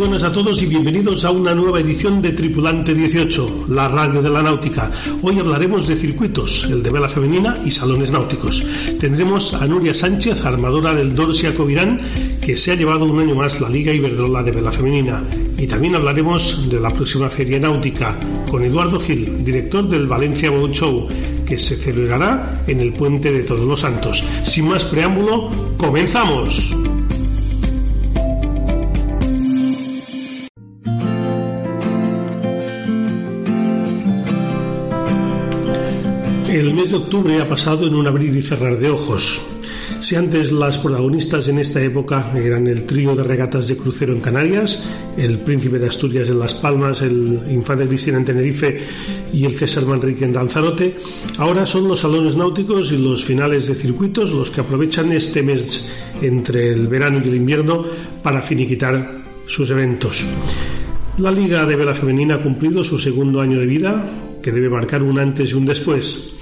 Buenas a todos y bienvenidos a una nueva edición de Tripulante 18, la radio de la náutica. Hoy hablaremos de circuitos, el de vela femenina y salones náuticos. Tendremos a Nuria Sánchez, armadora del Dorsia Covirán, que se ha llevado un año más la Liga Iberdrola de vela femenina. Y también hablaremos de la próxima feria náutica con Eduardo Gil, director del Valencia Boat Show, que se celebrará en el Puente de Todos los Santos. Sin más preámbulo, comenzamos. El mes de octubre ha pasado en un abrir y cerrar de ojos. Si antes las protagonistas en esta época eran el trío de regatas de crucero en Canarias, el Príncipe de Asturias en Las Palmas, el Infante Cristina en Tenerife y el César Manrique en Lanzarote, ahora son los salones náuticos y los finales de circuitos los que aprovechan este mes entre el verano y el invierno para finiquitar sus eventos. La Liga de Vela Femenina ha cumplido su segundo año de vida, que debe marcar un antes y un después.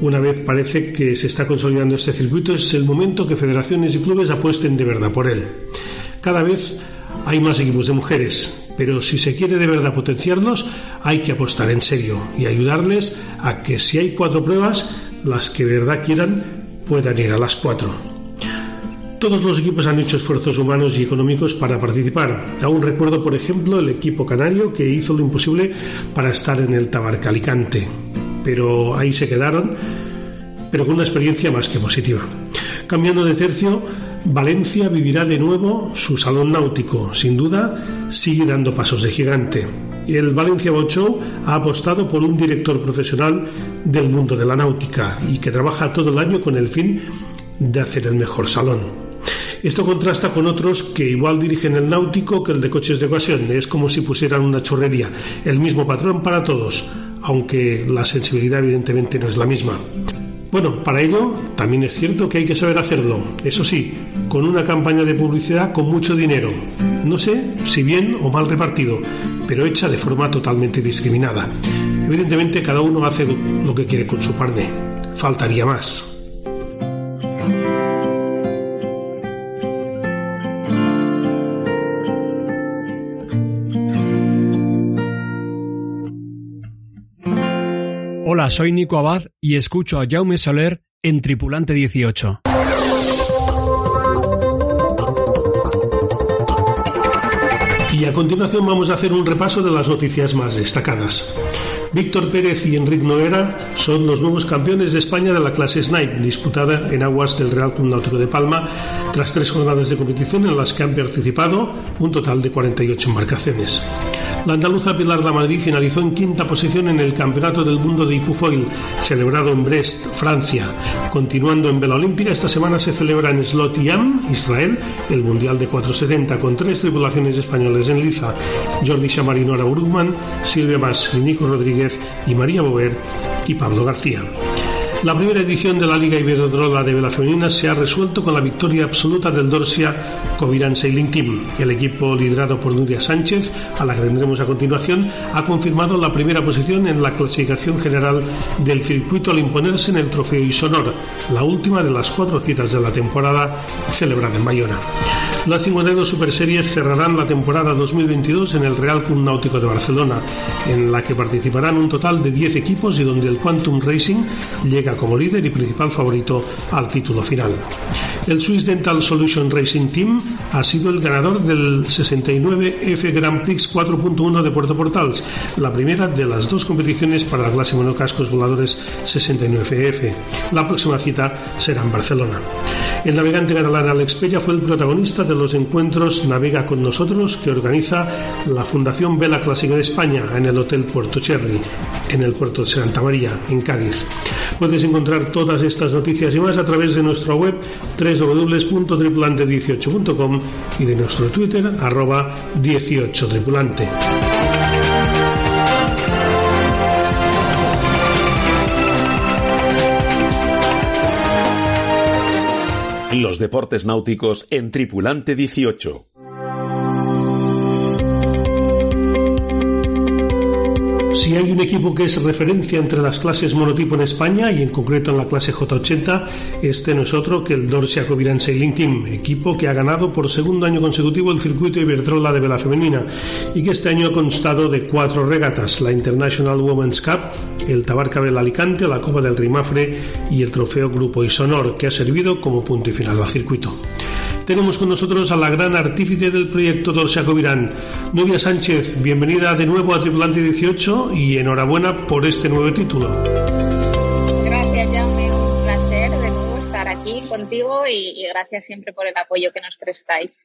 Una vez parece que se está consolidando este circuito, es el momento que federaciones y clubes apuesten de verdad por él. Cada vez hay más equipos de mujeres, pero si se quiere de verdad potenciarlos, hay que apostar en serio y ayudarles a que si hay cuatro pruebas, las que de verdad quieran puedan ir a las cuatro. Todos los equipos han hecho esfuerzos humanos y económicos para participar. Aún recuerdo, por ejemplo, el equipo canario que hizo lo imposible para estar en el Tabarca Alicante. Pero ahí se quedaron, pero con una experiencia más que positiva. Cambiando de tercio, Valencia vivirá de nuevo su salón náutico. Sin duda, sigue dando pasos de gigante. El Valencia Boat Show ha apostado por un director profesional del mundo de la náutica y que trabaja todo el año con el fin de hacer el mejor salón. Esto contrasta con otros que igual dirigen el náutico que el de coches de ocasión. Es como si pusieran una churrería. El mismo patrón para todos, aunque la sensibilidad evidentemente no es la misma. Bueno, para ello también es cierto que hay que saber hacerlo. Eso sí, con una campaña de publicidad con mucho dinero. No sé si bien o mal repartido, pero hecha de forma totalmente discriminada. Evidentemente cada uno hace lo que quiere con su carne. Faltaría más. Hola, soy Nico Abad y escucho a Jaume Soler en Tripulante 18. Y a continuación vamos a hacer un repaso de las noticias más destacadas. Víctor Pérez y Enric Noera son los nuevos campeones de España de la clase Snipe, disputada en aguas del Real Club Náutico de Palma, tras tres jornadas de competición en las que han participado un total de 48 embarcaciones. La andaluza Pilar de Madrid finalizó en quinta posición en el Campeonato del Mundo de Ipufoil, celebrado en Brest, Francia. Continuando en vela olímpica, esta semana se celebra en Slot Yam, Israel, el Mundial de 470, con tres tripulaciones españolas en liza, Jordi Chamarinora Urugman, Silvia Mas, Nico Rodríguez y María Bover y Pablo García. La primera edición de la Liga Iberdrola de Vela Femenina se ha resuelto con la victoria absoluta del Dorsia Covirán Sailing Team. El equipo liderado por Nuria Sánchez, a la que tendremos a continuación, ha confirmado la primera posición en la clasificación general del circuito al imponerse en el Trofeo Isonor, la última de las cuatro citas de la temporada celebrada en Bayona. Las 52 Super Series cerrarán la temporada 2022 en el Real Club Náutico de Barcelona, en la que participarán un total de 10 equipos y donde el Quantum Racing llega como líder y principal favorito al título final. El Swiss Dental Solution Racing Team ha sido el ganador del 69F Grand Prix 4.1 de Puerto Portals, la primera de las dos competiciones para la clase monocascos voladores 69F. La próxima cita será en Barcelona. El navegante catalán Alex Pella fue el protagonista de los encuentros Navega con nosotros que organiza la Fundación Vela Clásica de España en el Hotel Puerto Cherry, en el puerto de Santa María, en Cádiz. Puedes encontrar todas estas noticias y más a través de nuestra web www.tripulante18.com y de nuestro Twitter arroba 18tripulante. Los deportes náuticos en Tripulante 18. Si hay un equipo que es referencia entre las clases monotipo en España y en concreto en la clase J80, este no es otro que el Dorsia Coviran Sailing Team, equipo que ha ganado por segundo año consecutivo el circuito Iberdrola de vela femenina y que este año ha constado de cuatro regatas, la International Women's Cup, el Tabarca Vela Alicante, la Copa del Rimafre y el Trofeo Grupo Isonor, que ha servido como punto y final al circuito. Tenemos con nosotros a la gran artífice del proyecto Dorsia Covirán, Novia Sánchez. Bienvenida de nuevo a Tripulante 18 y enhorabuena por este nuevo título. Gracias, Jaume. Un placer de nuevo estar aquí contigo y, gracias siempre por el apoyo que nos prestáis.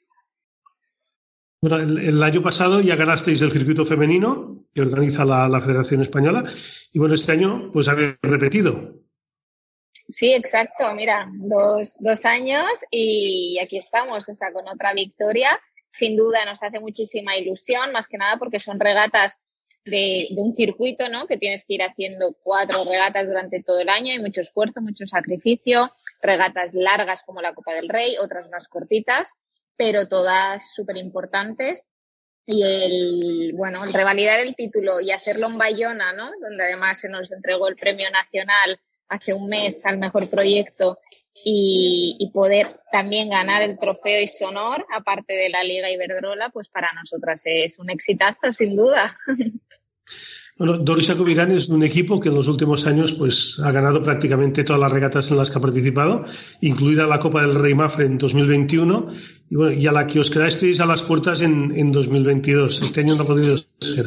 Bueno, el, año pasado ya ganasteis el circuito femenino que organiza la, la Federación Española y bueno, este año pues habéis repetido. Sí, exacto. Mira, dos, dos años y aquí estamos, o sea, con otra victoria. Sin duda nos hace muchísima ilusión, más que nada porque son regatas de, de, un circuito, ¿no? Que tienes que ir haciendo cuatro regatas durante todo el año, hay mucho esfuerzo, mucho sacrificio, regatas largas como la Copa del Rey, otras más cortitas, pero todas súper importantes. Y el, bueno, revalidar el título y hacerlo en Bayona, ¿no? Donde además se nos entregó el premio nacional hace un mes al mejor proyecto y, poder también ganar el trofeo y sonor, aparte de la Liga Iberdrola, pues para nosotras es un exitazo, sin duda. Bueno, Doris Acovirán es un equipo que en los últimos años pues ha ganado prácticamente todas las regatas en las que ha participado, incluida la Copa del Rey Mafre en 2021 y bueno, y a la que os quedasteis a las puertas en, en 2022. Este año no ha podido ser.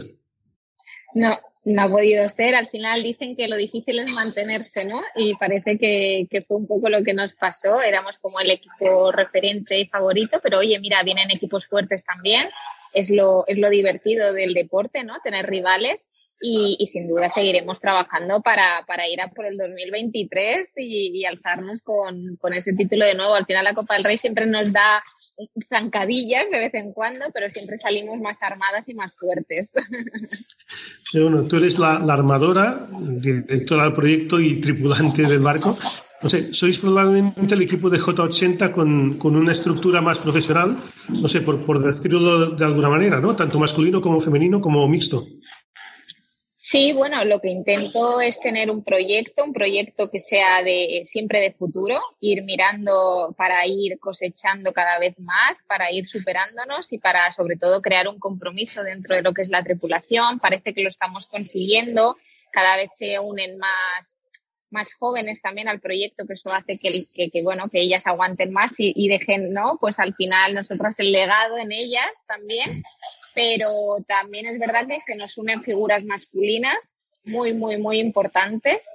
No, no ha podido ser. Al final dicen que lo difícil es mantenerse, ¿no? Y parece que, que, fue un poco lo que nos pasó. Éramos como el equipo referente y favorito, pero oye, mira, vienen equipos fuertes también. Es lo, es lo divertido del deporte, ¿no? Tener rivales. Y, y sin duda seguiremos trabajando para, para ir a por el 2023 y, y alzarnos con, con ese título de nuevo. Al final la Copa del Rey siempre nos da zancadillas de vez en cuando, pero siempre salimos más armadas y más fuertes. bueno, tú eres la, armadora, directora del proyecto y tripulante del barco. No sé, sois probablemente el equipo de J80 con, con una estructura más profesional, no sé, por, por decirlo de alguna manera, ¿no? Tanto masculino como femenino como mixto. Sí, bueno, lo que intento es tener un proyecto, un proyecto que sea de siempre de futuro, ir mirando para ir cosechando cada vez más, para ir superándonos y para sobre todo crear un compromiso dentro de lo que es la tripulación. Parece que lo estamos consiguiendo, cada vez se unen más más jóvenes también al proyecto, que eso hace que, que, bueno, que ellas aguanten más y, y, dejen, ¿no? Pues al final nosotras el legado en ellas también pero también es verdad que se nos unen figuras masculinas muy, muy, muy importantes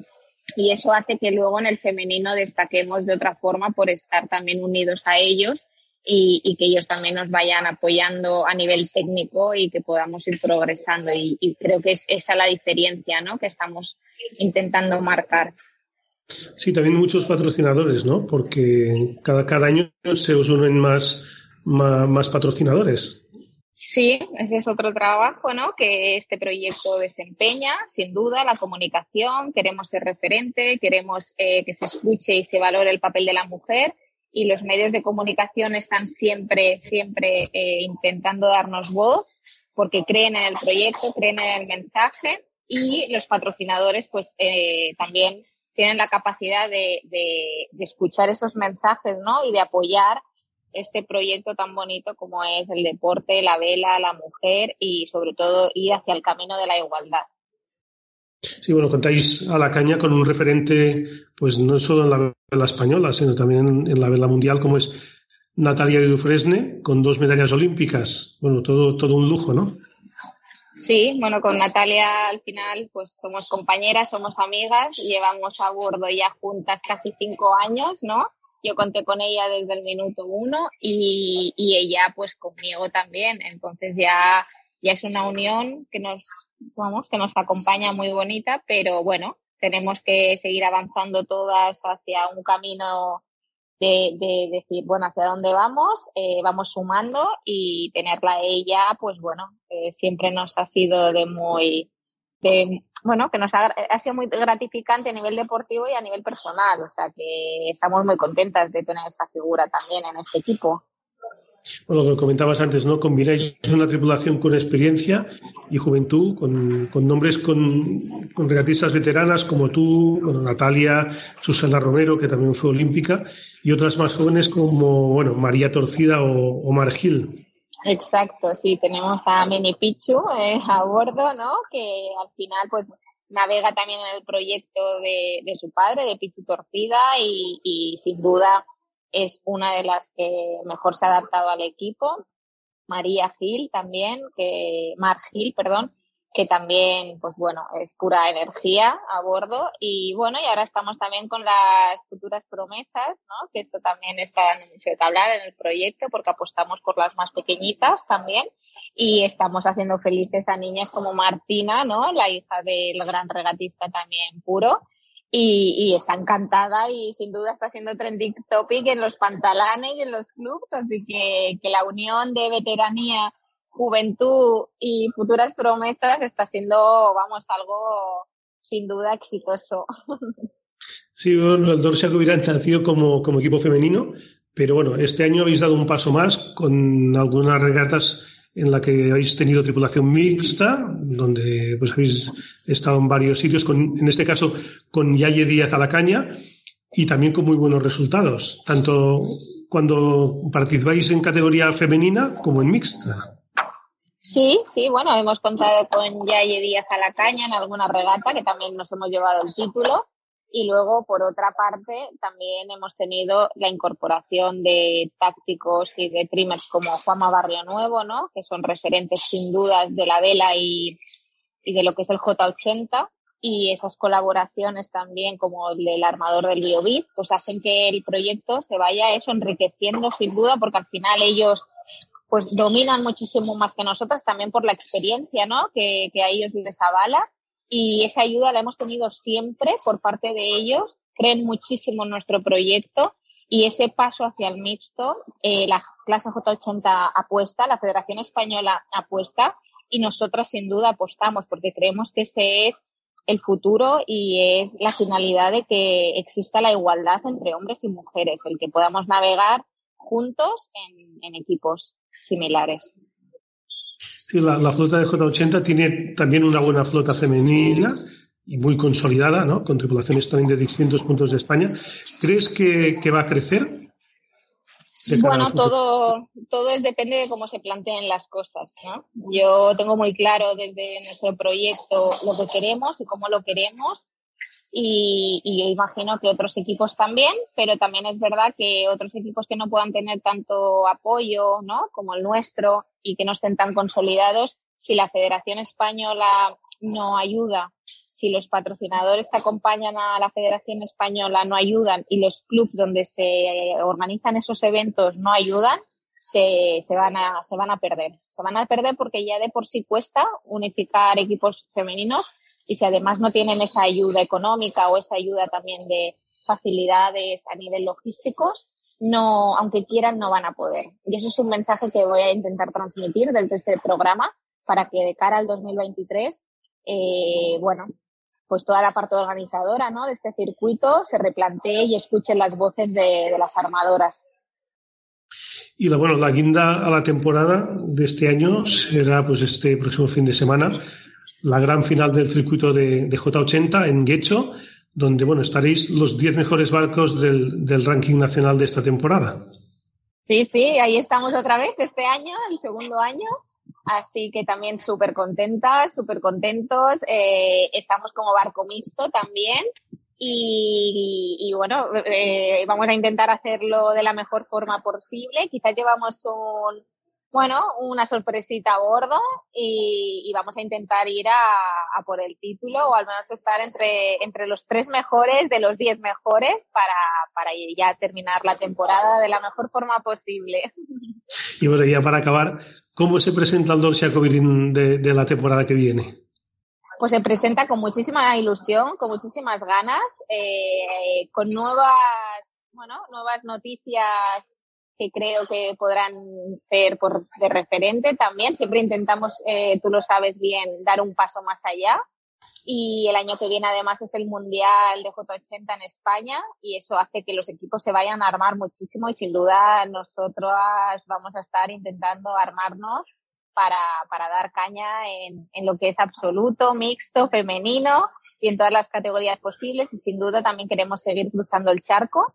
y eso hace que luego en el femenino destaquemos de otra forma por estar también unidos a ellos y, que ellos también nos vayan apoyando a nivel técnico y que podamos ir progresando. Y, creo que es esa la diferencia ¿no? que estamos intentando marcar. Sí, también muchos patrocinadores, ¿no? Porque cada, cada año se os unen más, más patrocinadores. Sí, ese es otro trabajo, ¿no? Que este proyecto desempeña, sin duda, la comunicación. Queremos ser referente, queremos eh, que se escuche y se valore el papel de la mujer. Y los medios de comunicación están siempre, siempre eh, intentando darnos voz porque creen en el proyecto, creen en el mensaje y los patrocinadores, pues eh, también tienen la capacidad de, de, de escuchar esos mensajes, ¿no? Y de apoyar este proyecto tan bonito como es el deporte, la vela, la mujer y sobre todo ir hacia el camino de la igualdad. Sí, bueno, contáis a la caña con un referente, pues no solo en la vela española, sino también en la vela mundial, como es Natalia Dufresne, con dos medallas olímpicas. Bueno, todo, todo un lujo, ¿no? Sí, bueno, con Natalia al final, pues somos compañeras, somos amigas, llevamos a bordo ya juntas casi cinco años, ¿no? Yo conté con ella desde el minuto uno y, y ella pues conmigo también. Entonces ya, ya es una unión que nos, vamos, que nos acompaña muy bonita, pero bueno, tenemos que seguir avanzando todas hacia un camino de, de decir, bueno, hacia dónde vamos, eh, vamos sumando y tenerla ella, pues bueno, eh, siempre nos ha sido de muy, de, bueno, que nos ha, sido muy gratificante a nivel deportivo y a nivel personal. O sea que estamos muy contentas de tener esta figura también en este equipo. Bueno, lo que comentabas antes, ¿no? Combináis una tripulación con experiencia y juventud, con, nombres con, regatistas veteranas como tú, bueno, Natalia, Susana Romero, que también fue olímpica, y otras más jóvenes como, bueno, María Torcida o, Omar Gil. Exacto, sí, tenemos a Mini Pichu eh, a bordo, ¿no? Que al final, pues, navega también en el proyecto de, su padre, de Pichu Torcida, y sin duda es una de las que mejor se ha adaptado al equipo. María Gil también, que, Mar Gil, perdón, que también, pues bueno, es pura energía a bordo. Y bueno, y ahora estamos también con las futuras promesas, ¿no? Que esto también está en mucho de hablar en el proyecto porque apostamos por las más pequeñitas también. Y estamos haciendo felices a niñas como Martina, ¿no? La hija del gran regatista también puro y, está encantada y sin duda está haciendo trending topic en los pantalones y en los clubs, así que, que la unión de veteranía, juventud y futuras promesas está siendo, vamos, algo sin duda exitoso. Sí, bueno, el Dorsia hubiera nacido como, como equipo femenino, pero bueno, este año habéis dado un paso más con algunas regatas en la que habéis tenido tripulación mixta, donde pues habéis estado en varios sitios, con, en este caso con Yaye Díaz a la caña, y también con muy buenos resultados, tanto cuando participáis en categoría femenina como en mixta. Sí, sí, bueno, hemos contado con Yaye Díaz a la caña en alguna regata, que también nos hemos llevado el título. Y luego, por otra parte, también hemos tenido la incorporación de tácticos y de trimmers como Juanma Barrio Nuevo, ¿no? Que son referentes sin dudas de la vela y, y de lo que es el J80. Y esas colaboraciones también, como el del armador del BioBit, pues hacen que el proyecto se vaya eso enriqueciendo sin duda, porque al final ellos pues dominan muchísimo más que nosotras también por la experiencia, ¿no? Que, que a ellos les avala y esa ayuda la hemos tenido siempre por parte de ellos, creen muchísimo en nuestro proyecto y ese paso hacia el mixto, eh, la clase J80 apuesta, la Federación Española apuesta y nosotras sin duda apostamos porque creemos que ese es el futuro y es la finalidad de que exista la igualdad entre hombres y mujeres, el que podamos navegar juntos en equipos similares la, flota de J80 tiene también una buena flota femenina y muy consolidada, ¿no? Con tripulaciones también de distintos puntos de España. ¿Crees que, va a crecer? Bueno, todo, todo es, depende de cómo se planteen las cosas, ¿no? Yo tengo muy claro desde nuestro proyecto lo que queremos y cómo lo queremos y, y, imagino que otros equipos también, pero también es verdad que otros equipos que no puedan tener tanto apoyo, ¿no? Como el nuestro y que no estén tan consolidados, si la Federación Española no ayuda, si los patrocinadores que acompañan a la Federación Española no ayudan y los clubs donde se organizan esos eventos no ayudan, se, se, van a, se van a perder. Se van a perder porque ya de por sí cuesta unificar equipos femeninos y si además no tienen esa ayuda económica o esa ayuda también de facilidades a nivel logísticos, no, aunque quieran, no van a poder. Y eso es un mensaje que voy a intentar transmitir desde este programa para que de cara al 2023, eh, bueno, pues toda la parte organizadora, ¿no? De este circuito se replantee y escuche las voces de, de las armadoras. Y la, bueno, la guinda a la temporada de este año será pues este próximo fin de semana la gran final del circuito de, J80 en Guecho, donde bueno, estaréis los 10 mejores barcos del, del, ranking nacional de esta temporada. Sí, sí, ahí estamos otra vez este año, el segundo año. Así que también súper contentas, súper contentos. Eh, estamos como barco mixto también. Y, y bueno, eh, vamos a intentar hacerlo de la mejor forma posible. Quizás llevamos un, bueno, una sorpresita a bordo y, vamos a intentar ir a, por el título o al menos estar entre, entre los tres mejores de los diez mejores para, para ya terminar la temporada de la mejor forma posible. Y bueno, ya para acabar, ¿cómo se presenta el Dorsia de, de la temporada que viene? Pues se presenta con muchísima ilusión, con muchísimas ganas, eh, con nuevas, bueno, nuevas noticias que creo que podrán ser por, de referente. También. Siempre intentamos, eh, tú lo sabes bien, dar un paso más allá. Y el año que viene además es el Mundial de J80 en España y eso hace que los equipos se vayan a armar muchísimo y sin duda nosotros vamos a estar intentando armarnos para, para dar caña en, en lo que es absoluto, mixto, femenino y en todas las categorías posibles. Y sin duda también queremos seguir cruzando el charco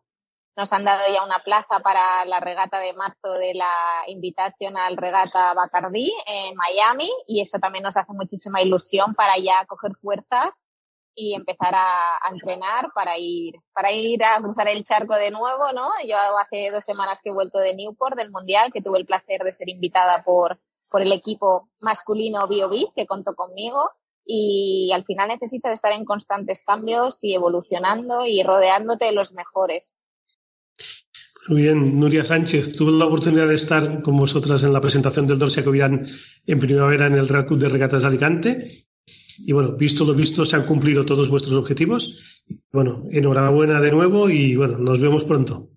nos han dado ya una plaza para la regata de marzo de la invitación al regata Bacardí en Miami y eso también nos hace muchísima ilusión para ya coger fuerzas y empezar a, entrenar para ir, para ir a cruzar el charco de nuevo, ¿no? Yo hace dos semanas que he vuelto de Newport del Mundial, que tuve el placer de ser invitada por, por el equipo masculino BioBit, que contó conmigo. Y al final necesitas estar en constantes cambios y evolucionando y rodeándote de los mejores. Muy bien, Nuria Sánchez, tuve la oportunidad de estar con vosotras en la presentación del Dorsia que hubieran en primavera en el Real Club de Regatas de Alicante. Y bueno, visto lo visto, se han cumplido todos vuestros objetivos. Bueno, enhorabuena de nuevo y bueno, nos vemos pronto.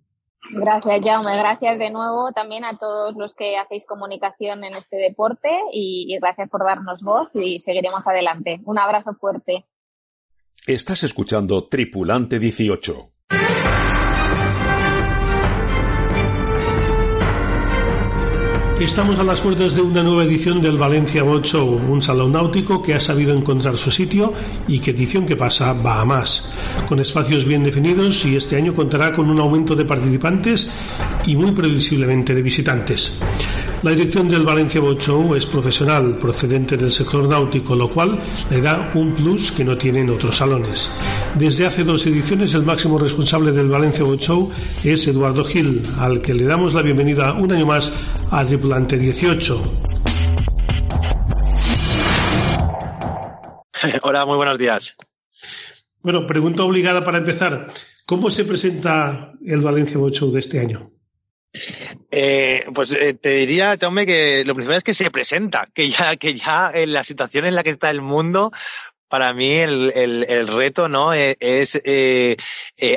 Gracias, Jaume. Gracias de nuevo también a todos los que hacéis comunicación en este deporte y, y gracias por darnos voz y seguiremos adelante. Un abrazo fuerte. Estás escuchando Tripulante 18. Estamos a las puertas de una nueva edición del Valencia Boat Show, un salón náutico que ha sabido encontrar su sitio y que edición que pasa va a más, con espacios bien definidos y este año contará con un aumento de participantes y muy previsiblemente de visitantes. La dirección del Valencia Boat Show es profesional, procedente del sector náutico, lo cual le da un plus que no tienen otros salones. Desde hace dos ediciones, el máximo responsable del Valencia Boat Show es Eduardo Gil, al que le damos la bienvenida un año más a Tripulante 18. Hola, muy buenos días. Bueno, pregunta obligada para empezar. ¿Cómo se presenta el Valencia Boat Show de este año? Eh, pues eh, te diría, Jaume, que lo principal es que se presenta, que ya, que ya en la situación en la que está el mundo, para mí el, el, reto no eh, es eh,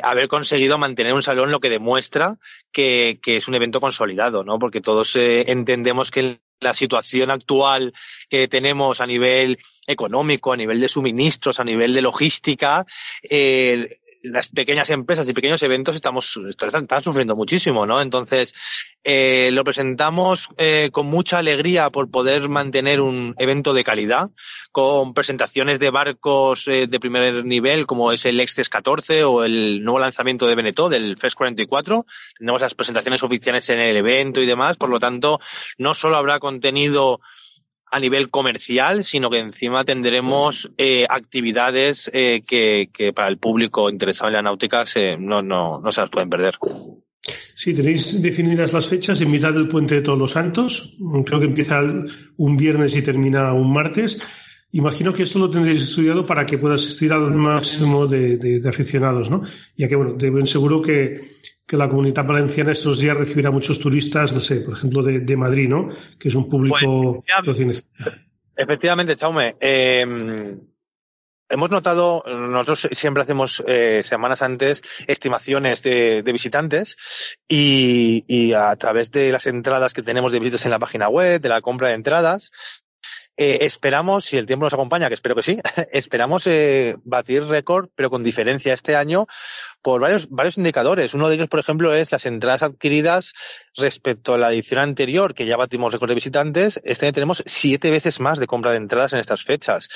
haber conseguido mantener un salón lo que demuestra que, que es un evento consolidado no porque todos entendemos que la situación actual que tenemos a nivel económico a nivel de suministros a nivel de logística eh, las pequeñas empresas y pequeños eventos estamos están, sufriendo muchísimo, ¿no? Entonces eh, lo presentamos eh, con mucha alegría por poder mantener un evento de calidad, con presentaciones de barcos eh, de primer nivel como es el Extes 14 o el nuevo lanzamiento de Beneteau del FES 44. Tenemos las presentaciones oficiales en el evento y demás, por lo tanto no solo habrá contenido a nivel comercial, sino que encima tendremos eh, actividades eh, que, para el público interesado en la náutica se, no, no, no se las pueden perder. Sí, tenéis definidas las fechas en mitad del puente de Todos los Santos. Creo que empieza un viernes y termina un martes. Imagino que esto lo tendréis estudiado para que pueda asistir al máximo de, de, de aficionados, ¿no? Ya que, bueno, deben seguro que que la comunidad valenciana estos días recibirá muchos turistas, no sé, por ejemplo, de, de Madrid, ¿no? Que es un público... Pues, efectivamente, efectivamente, Chaume. Eh, hemos notado, nosotros siempre hacemos eh, semanas antes estimaciones de, de visitantes y, y, a través de las entradas que tenemos de visitas en la página web, de la compra de entradas, eh, esperamos, si el tiempo nos acompaña, que espero que sí, esperamos eh, batir récord, pero con diferencia este año por varios, varios indicadores. Uno de ellos, por ejemplo, es las entradas adquiridas respecto a la edición anterior, que ya batimos récord de visitantes. Este año tenemos siete veces más de compra de entradas en estas fechas.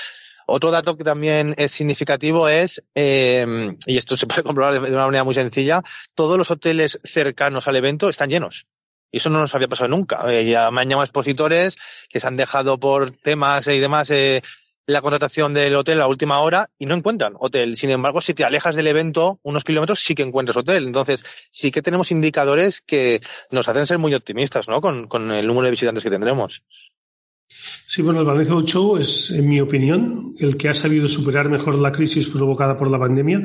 Otro dato que también es significativo es, eh, y esto se puede comprobar de una manera muy sencilla, todos los hoteles cercanos al evento están llenos. Y eso no nos había pasado nunca. Eh, ya me han llamado expositores que se han dejado por temas y demás eh, la contratación del hotel a última hora y no encuentran hotel. Sin embargo, si te alejas del evento unos kilómetros, sí que encuentras hotel. Entonces, sí que tenemos indicadores que nos hacen ser muy optimistas, ¿no? Con, con el número de visitantes que tendremos. Sí, bueno, el Valencia Show es, en mi opinión, el que ha sabido superar mejor la crisis provocada por la pandemia.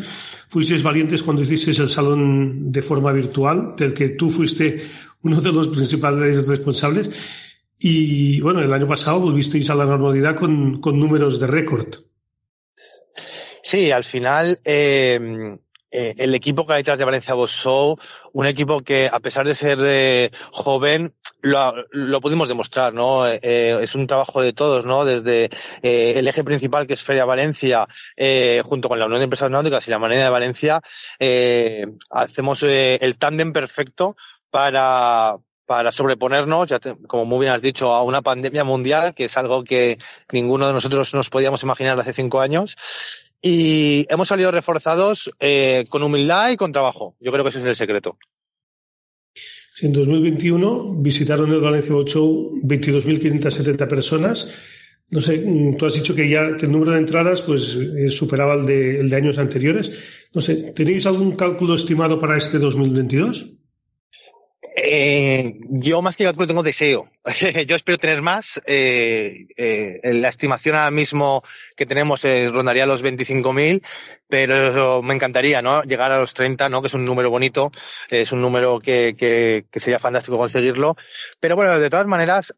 Fuisteis valientes cuando hicisteis el salón de forma virtual, del que tú fuiste uno de los principales responsables. Y bueno, el año pasado volvisteis a la normalidad con, con números de récord. Sí, al final eh, eh, el equipo que hay detrás de Valencia Boss Show, un equipo que a pesar de ser eh, joven, lo, pudimos demostrar, ¿no? Eh, eh, es un trabajo de todos, ¿no? Desde eh, el eje principal que es Feria Valencia, junto con la Unión de Empresas Náuticas y la Marina de Valencia, hacemos el tándem perfecto para, para sobreponernos, ya como muy bien has dicho, a una pandemia mundial, que es algo que ninguno de nosotros nos podíamos imaginar hace cinco años. Y hemos salido reforzados con humildad y con trabajo. Yo creo que ese es el secreto. En 2021 visitaron el Valencia Boat Show 22.570 personas. No sé, mm, tú has dicho que ya que el número de entradas pues eh, superaba el de, el de años anteriores. No sé, ¿tenéis algún cálculo estimado para este 2022? Eh, yo más que cálculo tengo deseo. yo espero tener más. Eh, eh, la estimación ahora mismo que tenemos rondaría los 25.000, pero me encantaría ¿no? llegar a los 30, ¿no? que es un número bonito, es un número que, que, sería fantástico conseguirlo. Pero bueno, de todas maneras,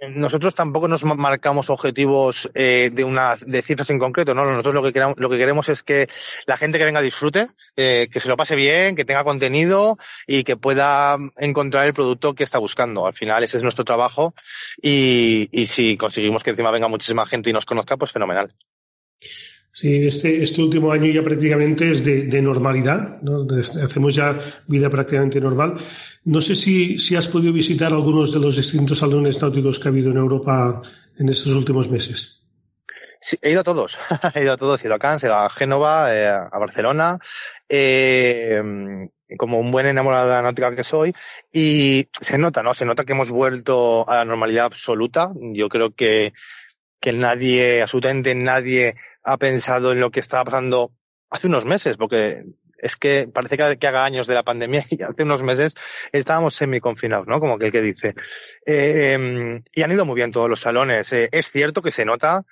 nosotros tampoco nos marcamos objetivos eh, de una de cifras en concreto, ¿no? Nosotros lo que queremos, lo que queremos es que la gente que venga disfrute, eh, que se lo pase bien, que tenga contenido y que pueda encontrar el producto que está buscando. Al final ese es nuestro trabajo y, y si conseguimos que encima venga muchísima gente y nos conozca, pues fenomenal. Sí, este, este último año ya prácticamente es de, de normalidad, ¿no? hacemos ya vida prácticamente normal. No sé si, si has podido visitar algunos de los distintos salones náuticos que ha habido en Europa en estos últimos meses. Sí, he ido a todos, he ido a todos, he ido a Cannes, he ido a Génova, eh, a Barcelona, eh, como un buen enamorado de la náutica que soy, y se nota, ¿no? Se nota que hemos vuelto a la normalidad absoluta. Yo creo que que nadie, absolutamente nadie ha pensado en lo que estaba pasando hace unos meses, porque es que parece que, haga años de la pandemia y hace unos meses estábamos semi-confinados, ¿no? Como que el que dice. Eh, y han ido muy bien todos los salones. Eh, es cierto que se nota,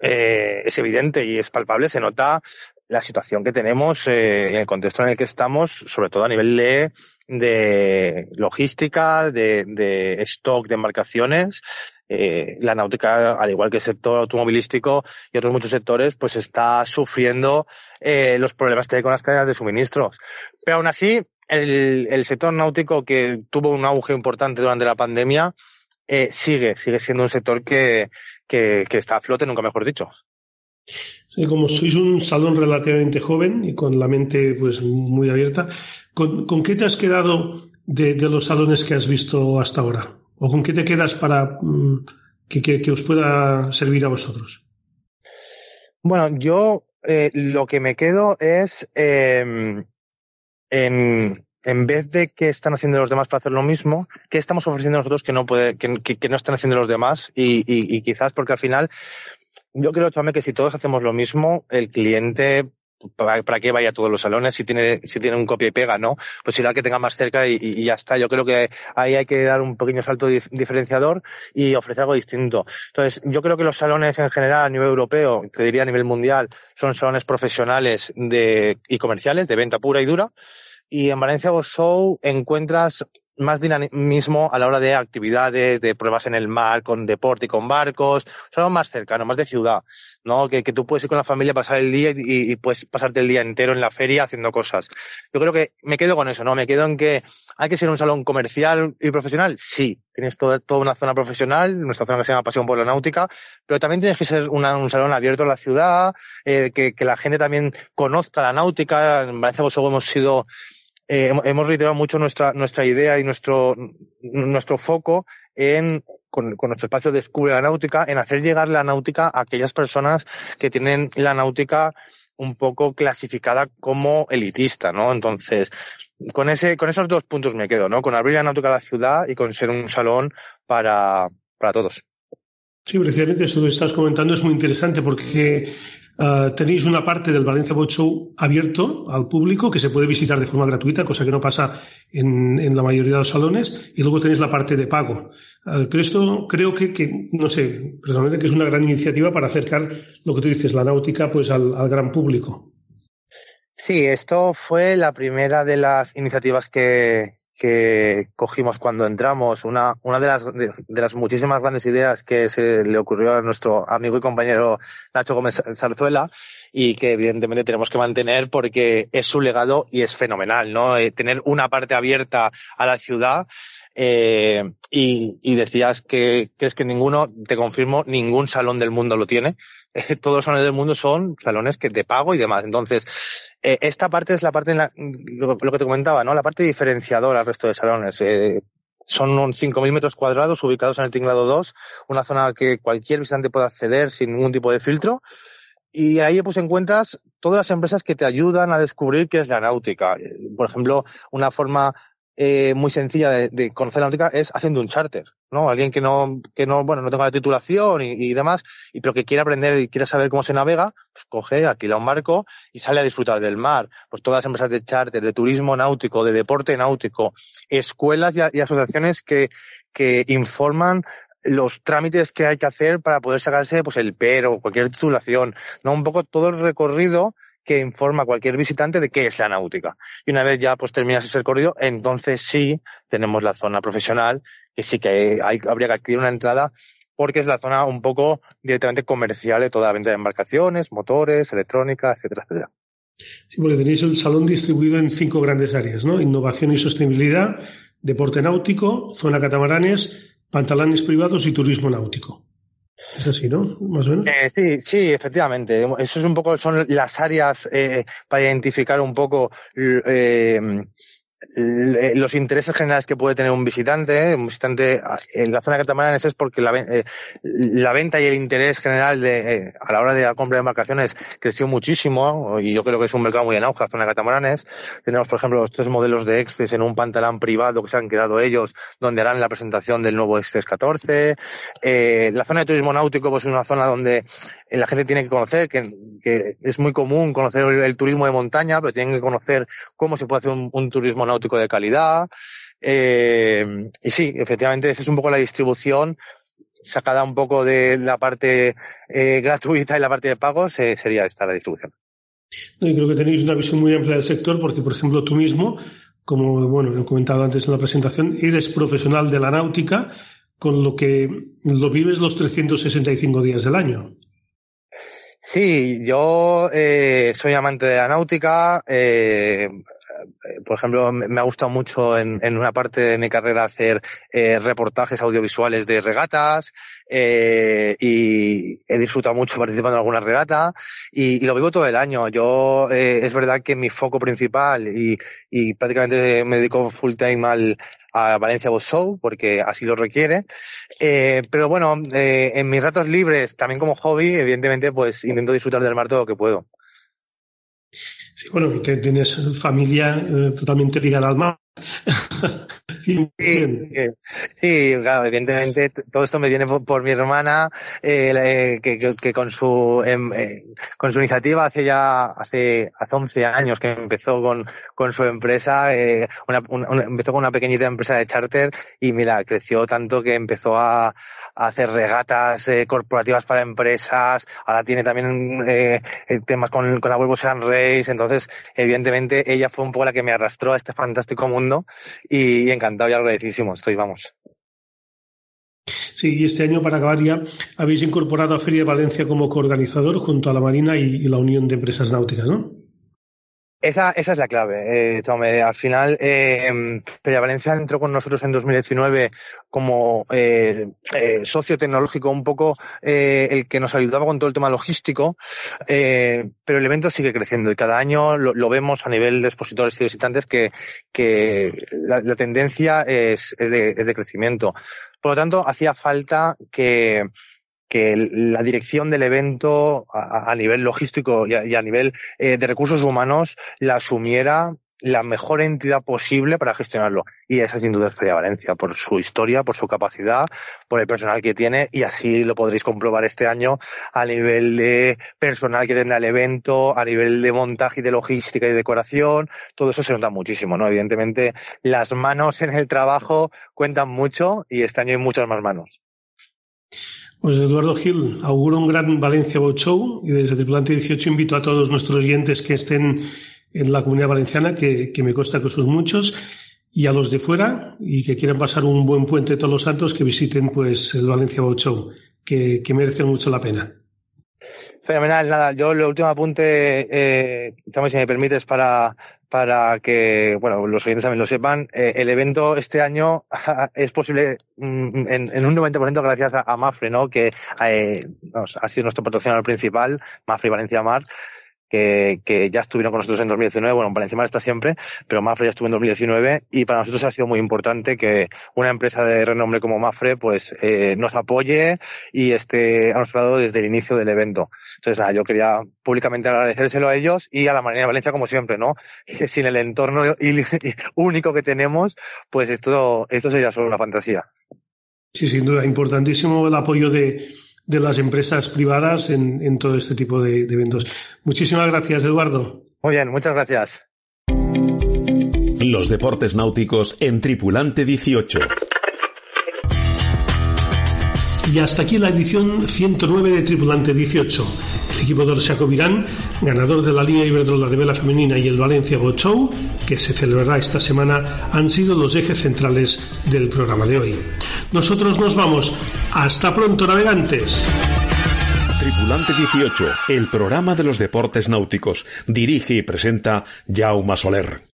eh, es evidente y es palpable, se nota la situación que tenemos eh, en el contexto en el que estamos, sobre todo a nivel de, de logística, de, de stock de embarcaciones, eh, la náutica, al igual que el sector automovilístico y otros muchos sectores, pues está sufriendo eh, los problemas que hay con las cadenas de suministros. Pero aún así, el, sector náutico que tuvo un auge importante durante la pandemia, eh, sigue, sigue siendo un sector que, que, está a flote, nunca mejor dicho. Sí, como sois un salón relativamente joven y con la mente pues muy abierta, ¿con, qué te has quedado de los salones que has visto hasta ahora? ¿O con qué te quedas para mm, que, que, que, os pueda servir a vosotros? Bueno, yo eh, lo que me quedo es eh, en, en vez de que están haciendo los demás para hacer lo mismo, ¿qué estamos ofreciendo nosotros que no puede, que, que no están haciendo los demás? Y, y, y, quizás porque al final, yo creo, Chame, que si todos hacemos lo mismo, el cliente ¿para, para qué vaya a todos los salones si tiene, si tiene un copia y pega, no? Pues irá que tenga más cerca y, y, ya está. Yo creo que ahí hay que dar un pequeño salto dif diferenciador y ofrecer algo distinto. Entonces, yo creo que los salones en general a nivel europeo, te diría a nivel mundial, son salones profesionales de, y comerciales, de venta pura y dura. Y en Valencia Go Show encuentras más dinamismo a la hora de actividades, de pruebas en el mar, con deporte y con barcos, es algo más cercano, más de ciudad, ¿no? Que, que tú puedes ir con la familia, pasar el día y, y, puedes pasarte el día entero en la feria haciendo cosas. Yo creo que me quedo con eso, ¿no? Me quedo en que hay que ser un salón comercial y profesional, sí. Tienes toda, toda una zona profesional, nuestra zona que se llama Pasión por la Náutica, pero también tienes que ser un salón abierto a la ciudad, eh, que, que la gente también conozca la náutica. En Valencia Bosogo hemos sido eh, hemos reiterado mucho nuestra, nuestra idea y nuestro, nuestro foco en, con, nuestro espacio Descubre la Náutica, en hacer llegar la náutica a aquellas personas que tienen la náutica un poco clasificada como elitista, ¿no? Entonces, con ese, con esos dos puntos me quedo, ¿no? Con abrir la náutica a la ciudad y con ser un salón para, para todos. Sí, precisamente eso que estás comentando es muy interesante porque Uh, tenéis una parte del Valencia Boat Show abierto al público que se puede visitar de forma gratuita, cosa que no pasa en, en la mayoría de los salones, y luego tenéis la parte de pago. Uh, pero esto creo que, que, no sé, personalmente que es una gran iniciativa para acercar lo que tú dices, la náutica, pues al, al gran público. Sí, esto fue la primera de las iniciativas que, que cogimos cuando entramos, una, una de, las, de, las muchísimas grandes ideas que se le ocurrió a nuestro amigo y compañero Nacho Gómez Zarzuela y que evidentemente tenemos que mantener porque es su legado y es fenomenal, ¿no? Eh, tener una parte abierta a la ciudad Eh, y, decías que crees que ninguno, te confirmo, ningún salón del mundo lo tiene. todos los salones del mundo son salones que de pago y demás. Entonces, eh, esta parte es la parte, en la, lo, que te comentaba, ¿no? La parte diferenciadora al resto de salones. Eh, son 5.000 metros cuadrados ubicados en el Tinglado 2, una zona que cualquier visitante puede acceder sin ningún tipo de filtro. Y ahí pues encuentras todas las empresas que te ayudan a descubrir qué es la náutica. Por ejemplo, una forma eh, muy sencilla de, conocer la náutica es haciendo un charter, ¿no? Alguien que no, que no, bueno, no tenga la titulación y, demás, y pero que quiera aprender y quiera saber cómo se navega, pues coge, alquila un barco y sale a disfrutar del mar. Pues todas las empresas de charter, de turismo náutico, de deporte náutico, escuelas y, asociaciones que, que informan los trámites que hay que hacer para poder sacarse pues el PER o cualquier titulación, ¿no? Un poco todo el recorrido que informa a cualquier visitante de qué es la náutica. Y una vez ya pues terminas ese recorrido, entonces sí tenemos la zona profesional, que sí que hay, habría que adquirir una entrada porque es la zona un poco directamente comercial de toda la venta de embarcaciones, motores, electrónica, etcétera, etcétera. Sí, porque tenéis el salón distribuido en cinco grandes áreas, ¿no? Innovación y sostenibilidad, deporte náutico, zona catamaranes, pantalones privados y turismo náutico. Es así, ¿no? Eh, sí, sí, efectivamente. Eso es un poco, son las áreas eh, para identificar un poco eh, los intereses generales que puede tener un visitante, un visitante en la zona de catamaranes es porque la, eh, la venta y el interés general de, eh, a la hora de la compra de embarcaciones creció muchísimo y yo creo que es un mercado muy en auge la zona de catamaranes. Tenemos, por ejemplo, los tres modelos de Exces en un pantalán privado que se han quedado ellos, donde harán la presentación del nuevo Exces 14. la zona de turismo náutico pues es una zona donde la gente tiene que conocer, que, es muy común conocer el, turismo de montaña, pero tienen que conocer cómo se puede hacer un, turismo náutico de calidad. Eh, y sí, efectivamente, esa es un poco la distribución sacada un poco de la parte eh, gratuita y la parte de pagos, eh, sería esta la distribución. Y creo que tenéis una visión muy amplia del sector porque, por ejemplo, tú mismo, como bueno, he comentado antes en la presentación, eres profesional de la náutica, con lo que lo vives los 365 días del año. Sí, yo eh, soy amante de la náutica. Eh, por ejemplo, me ha gustado mucho en, una parte de mi carrera hacer eh, reportajes audiovisuales de regatas eh, y he disfrutado mucho participando en alguna regata y, lo vivo todo el año. Yo eh, es verdad que mi foco principal y, prácticamente me dedico full time al, a Valencia Boat Show porque así lo requiere. Eh, pero bueno, eh, en mis ratos libres, también como hobby, evidentemente, pues intento disfrutar del mar todo lo que puedo. Sí, bueno, tienes familia eh, totalmente ligada al mar. Sí, sí, claro, evidentemente todo esto me viene por, mi hermana, eh, eh que, con su em, eh, con su iniciativa hace ya hace hace 11 años que empezó con, con su empresa, una, empezó con una pequeñita empresa de charter y mira, creció tanto que empezó a, hacer regatas corporativas para empresas, ahora tiene también temas con, con la Volvo Sun Race, entonces evidentemente ella fue un poco la que me arrastró a este fantástico mundo y, y encantado encantado y agradecidísimo estoy, vamos. Sí, y este año, para acabar ya, habéis incorporado a Feria de Valencia como coorganizador junto a la Marina y, y la Unión de Empresas Náuticas, ¿no? Esa, esa es la clave, eh, Al final, eh, Feria Valencia entró con nosotros en 2019 como eh, eh, socio tecnológico, un poco eh, el que nos ayudaba con todo el tema logístico, eh, pero el evento sigue creciendo y cada año lo, lo vemos a nivel de expositores y visitantes que, que la, la tendencia es, es, de, es de crecimiento. Por lo tanto, hacía falta que que la dirección del evento a, nivel logístico y a, y a nivel eh, de recursos humanos la asumiera la mejor entidad posible para gestionarlo. Y esa sin duda es Feria Valencia, por su historia, por su capacidad, por el personal que tiene, y así lo podréis comprobar este año a nivel de personal que tendrá el evento, a nivel de montaje y de logística y decoración, todo eso se nota muchísimo, ¿no? Evidentemente, las manos en el trabajo cuentan mucho y este año hay muchas más manos. Pues Eduardo Gil, auguro un gran Valencia Boat Show y desde Tripulante 18 invito a todos nuestros oyentes que estén en la comunidad valenciana, que, que me consta que son muchos, y a los de fuera y que quieran pasar un buen puente todos los santos, que visiten pues el Valencia Boat Show, que, que merece mucho la pena. Fenomenal, nada, yo el último apunte, eh, si me permites, para, para que, bueno, los oyentes también lo sepan, eh, el evento este año es posible mm, en, un 90% gracias a, Mafre, ¿no? Que eh, ha sido nuestro patrocinador principal, Mafre Valencia Mar, que, ya estuvieron con nosotros en 2019. Bueno, para encima está siempre, pero Mafre ya estuvo en 2019 y para nosotros ha sido muy importante que una empresa de renombre como Mafre pues eh, nos apoye y esté a nuestro lado desde el inicio del evento. Entonces, nada, yo quería públicamente agradecérselo a ellos y a la Marina de Valencia como siempre, ¿no? Sin el entorno único que tenemos, pues esto, esto sería solo una fantasía. Sí, sin duda, importantísimo el apoyo de, de las empresas privadas en, todo este tipo de, eventos. Muchísimas gracias, Eduardo. Muy bien, muchas gracias. Los deportes náuticos en Tripulante 18. Y hasta aquí la edición 109 de Tripulante 18. El equipo de Orsaco Virán, ganador de la Liga Iberdrola de Vela Femenina y el Valencia Boat Show, que se celebrará esta semana, han sido los ejes centrales del programa de hoy. Nosotros nos vamos. Hasta pronto, navegantes. Tripulante 18, el programa de los deportes náuticos. Dirige y presenta Jaume Soler.